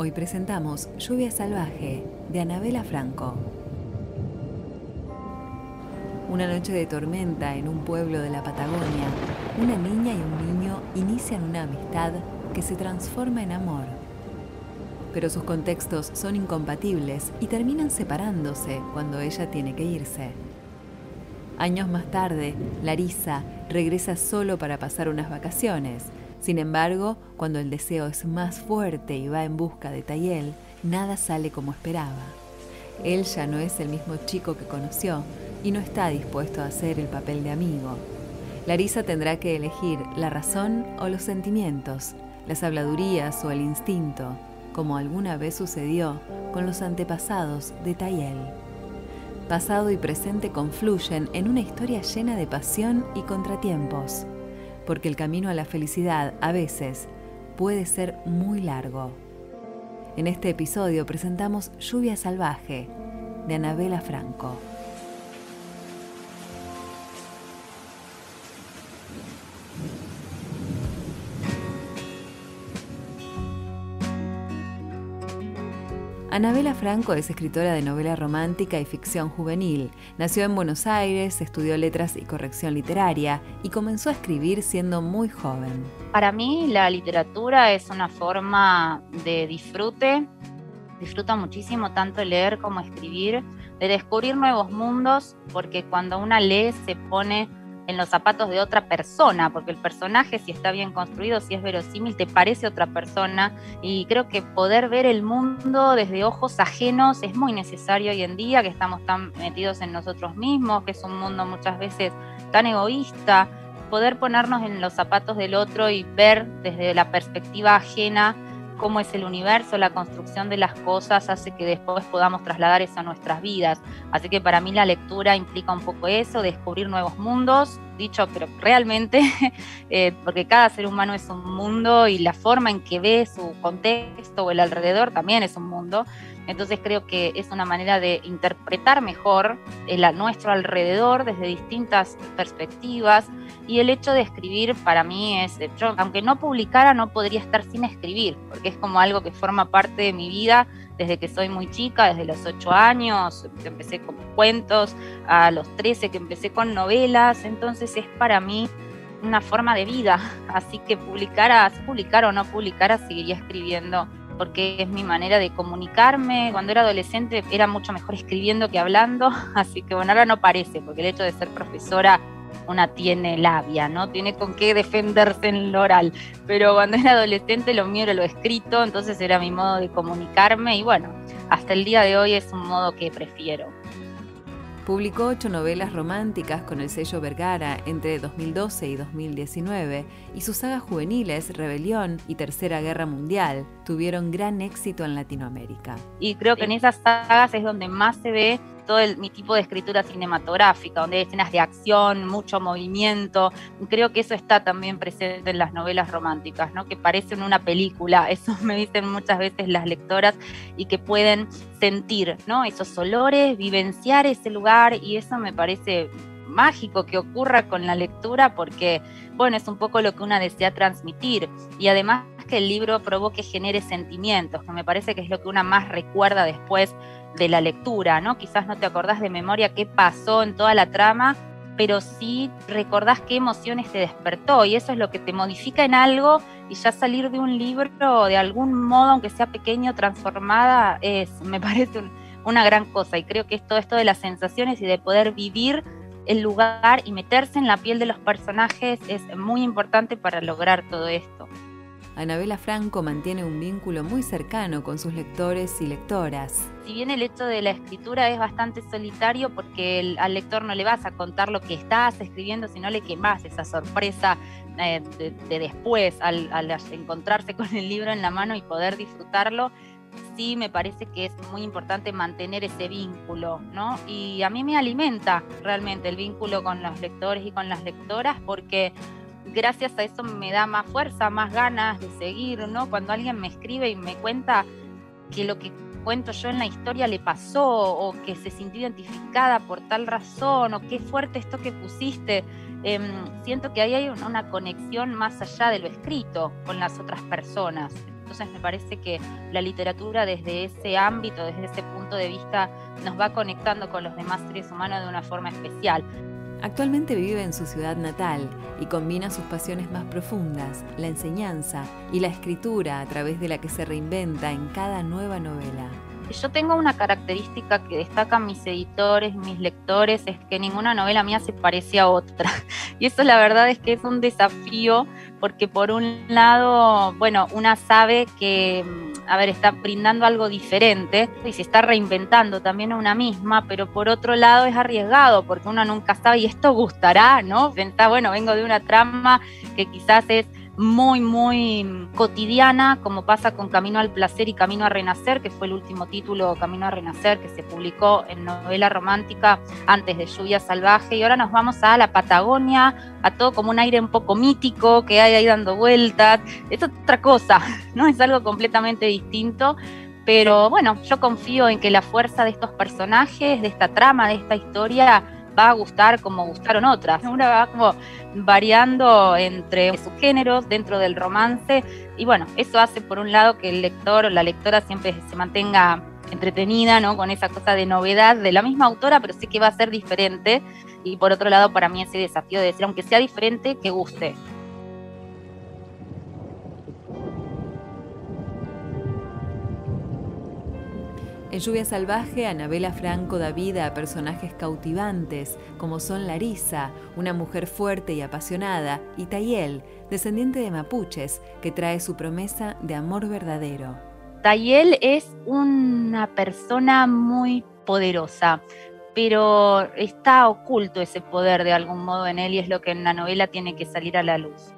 Hoy presentamos Lluvia Salvaje de Anabela Franco. Una noche de tormenta en un pueblo de la Patagonia, una niña y un niño inician una amistad que se transforma en amor. Pero sus contextos son incompatibles y terminan separándose cuando ella tiene que irse. Años más tarde, Larisa regresa solo para pasar unas vacaciones sin embargo, cuando el deseo es más fuerte y va en busca de Tayel, nada sale como esperaba. Él ya no es el mismo chico que conoció y no está dispuesto a hacer el papel de amigo. Larisa tendrá que elegir la razón o los sentimientos, las habladurías o el instinto, como alguna vez sucedió con los antepasados de Tayel. Pasado y presente confluyen en una historia llena de pasión y contratiempos porque el camino a la felicidad a veces puede ser muy largo. En este episodio presentamos Lluvia Salvaje de Anabela Franco. Anabela Franco es escritora de novela romántica y ficción juvenil. Nació en Buenos Aires, estudió letras y corrección literaria y comenzó a escribir siendo muy joven. Para mí la literatura es una forma de disfrute. Disfruto muchísimo tanto leer como escribir, de descubrir nuevos mundos, porque cuando una lee se pone en los zapatos de otra persona, porque el personaje, si está bien construido, si es verosímil, te parece otra persona. Y creo que poder ver el mundo desde ojos ajenos es muy necesario hoy en día, que estamos tan metidos en nosotros mismos, que es un mundo muchas veces tan egoísta. Poder ponernos en los zapatos del otro y ver desde la perspectiva ajena cómo es el universo, la construcción de las cosas hace que después podamos trasladar eso a nuestras vidas. Así que para mí la lectura implica un poco eso, descubrir nuevos mundos, dicho, pero realmente, eh, porque cada ser humano es un mundo y la forma en que ve su contexto o el alrededor también es un mundo. Entonces creo que es una manera de interpretar mejor nuestro alrededor desde distintas perspectivas. Y el hecho de escribir para mí es, yo, aunque no publicara no podría estar sin escribir, porque es como algo que forma parte de mi vida desde que soy muy chica, desde los 8 años, que empecé con cuentos, a los 13 que empecé con novelas, entonces es para mí una forma de vida, así que publicara, publicar o no publicara, seguiría escribiendo porque es mi manera de comunicarme. Cuando era adolescente era mucho mejor escribiendo que hablando, así que bueno, ahora no parece, porque el hecho de ser profesora una tiene labia, ¿no? Tiene con qué defenderse en el oral. Pero cuando era adolescente lo mío era lo escrito, entonces era mi modo de comunicarme y bueno, hasta el día de hoy es un modo que prefiero. Publicó ocho novelas románticas con el sello Vergara entre 2012 y 2019 y sus sagas juveniles Rebelión y Tercera Guerra Mundial tuvieron gran éxito en Latinoamérica. Y creo que en esas sagas es donde más se ve todo mi tipo de escritura cinematográfica, donde hay escenas de acción, mucho movimiento. Creo que eso está también presente en las novelas románticas, ¿no? que parecen una película, eso me dicen muchas veces las lectoras, y que pueden sentir ¿no? esos olores, vivenciar ese lugar, y eso me parece mágico que ocurra con la lectura porque, bueno, es un poco lo que una desea transmitir. Y además que el libro provoque, genere sentimientos, que me parece que es lo que una más recuerda después de la lectura, ¿no? Quizás no te acordás de memoria qué pasó en toda la trama, pero sí recordás qué emociones te despertó y eso es lo que te modifica en algo y ya salir de un libro de algún modo, aunque sea pequeño, transformada, es, me parece una gran cosa y creo que es todo esto de las sensaciones y de poder vivir el lugar y meterse en la piel de los personajes es muy importante para lograr todo esto. Anabela Franco mantiene un vínculo muy cercano con sus lectores y lectoras. Si bien el hecho de la escritura es bastante solitario porque al lector no le vas a contar lo que estás escribiendo, sino le quemas esa sorpresa eh, de, después al, al encontrarse con el libro en la mano y poder disfrutarlo, sí me parece que es muy importante mantener ese vínculo, ¿no? Y a mí me alimenta realmente el vínculo con los lectores y con las lectoras porque gracias a eso me da más fuerza, más ganas de seguir, ¿no? Cuando alguien me escribe y me cuenta que lo que cuento yo en la historia le pasó o que se sintió identificada por tal razón o qué fuerte esto que pusiste, em, siento que ahí hay una conexión más allá de lo escrito con las otras personas. Entonces me parece que la literatura desde ese ámbito, desde ese punto de vista, nos va conectando con los demás seres humanos de una forma especial. Actualmente vive en su ciudad natal y combina sus pasiones más profundas, la enseñanza y la escritura a través de la que se reinventa en cada nueva novela. Yo tengo una característica que destacan mis editores, mis lectores, es que ninguna novela mía se parece a otra. Y eso la verdad es que es un desafío porque por un lado, bueno, una sabe que, a ver, está brindando algo diferente y se está reinventando también a una misma, pero por otro lado es arriesgado porque uno nunca sabe y esto gustará, ¿no? Pensá, bueno, vengo de una trama que quizás es muy, muy cotidiana, como pasa con Camino al Placer y Camino a Renacer, que fue el último título, Camino a Renacer, que se publicó en novela romántica antes de Lluvia Salvaje. Y ahora nos vamos a la Patagonia, a todo como un aire un poco mítico que hay ahí dando vueltas. Es otra cosa, ¿no? Es algo completamente distinto. Pero bueno, yo confío en que la fuerza de estos personajes, de esta trama, de esta historia, va a gustar como gustaron otras. Una va como variando entre sus géneros dentro del romance y bueno, eso hace por un lado que el lector o la lectora siempre se mantenga entretenida, ¿no? Con esa cosa de novedad de la misma autora, pero sí que va a ser diferente. Y por otro lado, para mí ese desafío de decir, aunque sea diferente, que guste. En Lluvia Salvaje, Anabela Franco da vida a personajes cautivantes, como son Larisa, una mujer fuerte y apasionada, y Tayel, descendiente de mapuches, que trae su promesa de amor verdadero. Tayel es una persona muy poderosa, pero está oculto ese poder de algún modo en él y es lo que en la novela tiene que salir a la luz.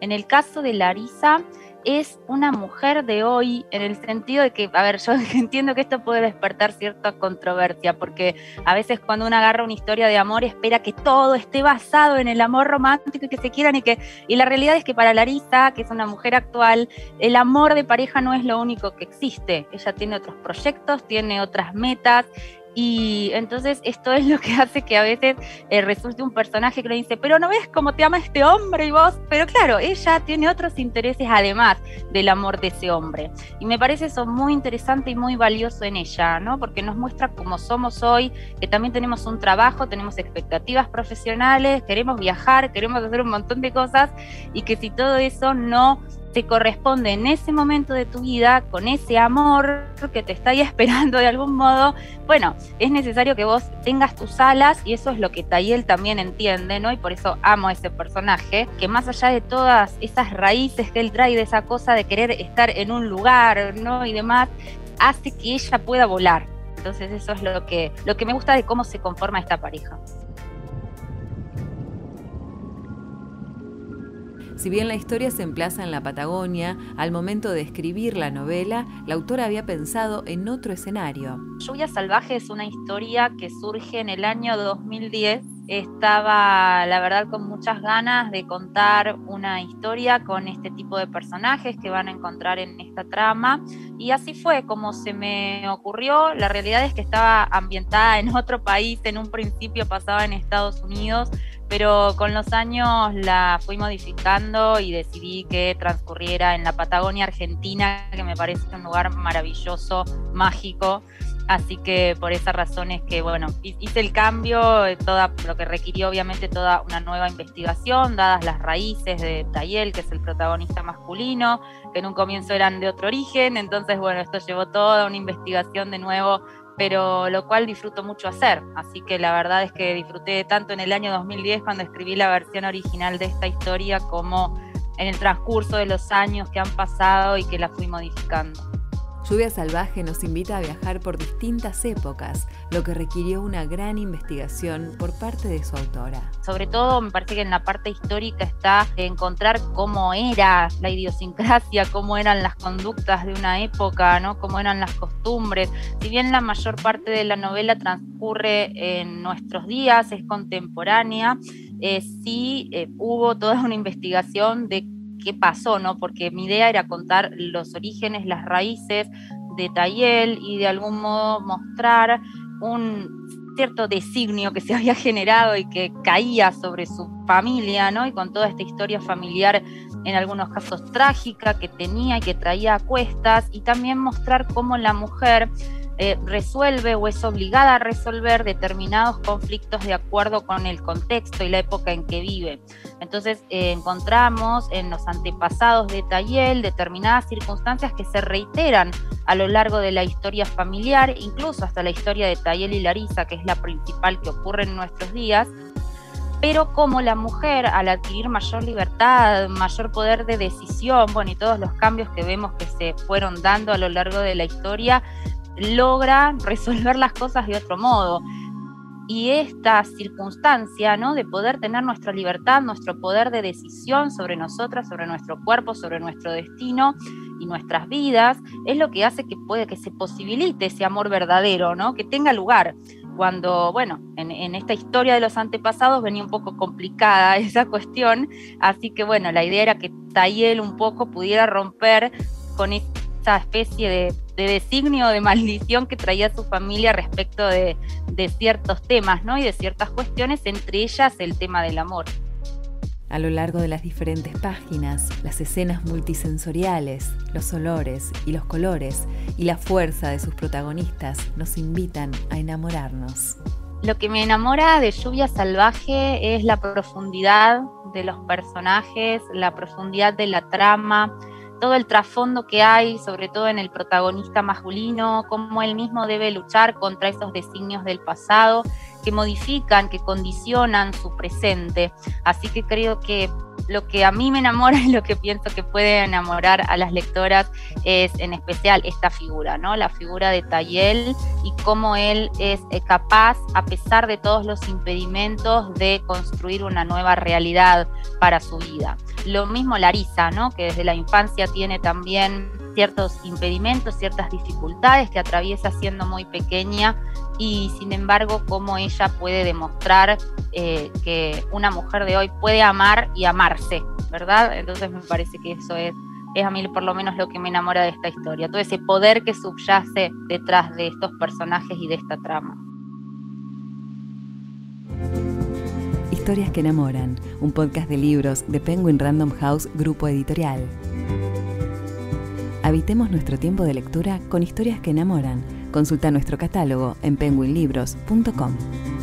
En el caso de Larisa, es una mujer de hoy en el sentido de que, a ver, yo entiendo que esto puede despertar cierta controversia, porque a veces cuando uno agarra una historia de amor espera que todo esté basado en el amor romántico y que se quieran y que, y la realidad es que para Larisa, que es una mujer actual, el amor de pareja no es lo único que existe. Ella tiene otros proyectos, tiene otras metas y entonces esto es lo que hace que a veces eh, resulte un personaje que le dice, pero no ves cómo te ama este hombre y vos, pero claro, ella tiene otros intereses además del amor de ese hombre. Y me parece eso muy interesante y muy valioso en ella, ¿no? Porque nos muestra cómo somos hoy, que también tenemos un trabajo, tenemos expectativas profesionales, queremos viajar, queremos hacer un montón de cosas y que si todo eso no te corresponde en ese momento de tu vida, con ese amor que te está ahí esperando de algún modo, bueno, es necesario que vos tengas tus alas y eso es lo que Tayel también entiende, ¿no? Y por eso amo a ese personaje, que más allá de todas esas raíces que él trae de esa cosa de querer estar en un lugar, ¿no? Y demás, hace que ella pueda volar. Entonces eso es lo que, lo que me gusta de cómo se conforma esta pareja. Si bien la historia se emplaza en la Patagonia, al momento de escribir la novela, la autora había pensado en otro escenario. Lluvia Salvaje es una historia que surge en el año 2010 estaba, la verdad, con muchas ganas de contar una historia con este tipo de personajes que van a encontrar en esta trama. Y así fue como se me ocurrió. La realidad es que estaba ambientada en otro país, en un principio pasaba en Estados Unidos, pero con los años la fui modificando y decidí que transcurriera en la Patagonia Argentina, que me parece un lugar maravilloso, mágico. Así que por esa razón es que, bueno, hice el cambio, eh, toda, lo que requirió obviamente toda una nueva investigación, dadas las raíces de Tayel, que es el protagonista masculino, que en un comienzo eran de otro origen, entonces, bueno, esto llevó toda una investigación de nuevo pero lo cual disfruto mucho hacer. Así que la verdad es que disfruté tanto en el año 2010 cuando escribí la versión original de esta historia como en el transcurso de los años que han pasado y que la fui modificando. Lluvia Salvaje nos invita a viajar por distintas épocas, lo que requirió una gran investigación por parte de su autora. Sobre todo me parece que en la parte histórica está encontrar cómo era la idiosincrasia, cómo eran las conductas de una época, ¿no? cómo eran las costumbres. Si bien la mayor parte de la novela transcurre en nuestros días, es contemporánea, eh, sí eh, hubo toda una investigación de qué pasó, ¿no? Porque mi idea era contar los orígenes, las raíces de Tayel y de algún modo mostrar un cierto designio que se había generado y que caía sobre su familia, ¿no? Y con toda esta historia familiar, en algunos casos trágica, que tenía y que traía a cuestas, y también mostrar cómo la mujer eh, resuelve o es obligada a resolver determinados conflictos de acuerdo con el contexto y la época en que vive. Entonces eh, encontramos en los antepasados de Tayel determinadas circunstancias que se reiteran a lo largo de la historia familiar, incluso hasta la historia de Tayel y Larisa, que es la principal que ocurre en nuestros días, pero como la mujer al adquirir mayor libertad, mayor poder de decisión, bueno, y todos los cambios que vemos que se fueron dando a lo largo de la historia, logra resolver las cosas de otro modo. Y esta circunstancia, ¿no? De poder tener nuestra libertad, nuestro poder de decisión sobre nosotras, sobre nuestro cuerpo, sobre nuestro destino y nuestras vidas, es lo que hace que puede que se posibilite ese amor verdadero, ¿no? Que tenga lugar. Cuando, bueno, en, esta historia de los antepasados venía un poco complicada esa cuestión, así que bueno, la idea era que Tayel un poco pudiera romper con esa especie de de designio, de maldición que traía su familia respecto de, ciertos temas, ¿no? Y de ciertas cuestiones, entre ellas el tema del amor. A lo largo de las diferentes páginas, las escenas multisensoriales, los olores y los colores y la fuerza de sus protagonistas nos invitan a enamorarnos. Lo que me enamora de Lluvia Salvaje es la profundidad de los personajes, la profundidad de la trama, todo el trasfondo que hay, sobre todo en el protagonista masculino, cómo él mismo debe luchar contra esos designios del pasado que modifican, que condicionan su presente. Así que creo que lo que a mí me enamora y lo que pienso que puede enamorar a las lectoras es en especial esta figura, ¿no? La figura de Tayel y cómo él es eh, capaz, a pesar de todos los impedimentos, de construir una nueva realidad para su vida. Lo mismo Larisa, ¿no? Que desde la infancia tiene también ciertos impedimentos, ciertas dificultades que atraviesa siendo muy pequeña y sin embargo cómo ella puede demostrar eh, que una mujer de hoy puede amar y amarse, ¿verdad? Entonces me parece que eso es, es a mí por lo menos lo que me enamora de esta historia, todo ese poder que subyace detrás de estos personajes y de esta trama. Historias que enamoran, un podcast de libros de Penguin Random House Grupo Editorial. Habitemos nuestro tiempo de lectura con historias que enamoran. Consulta nuestro catálogo en penguinlibros.com.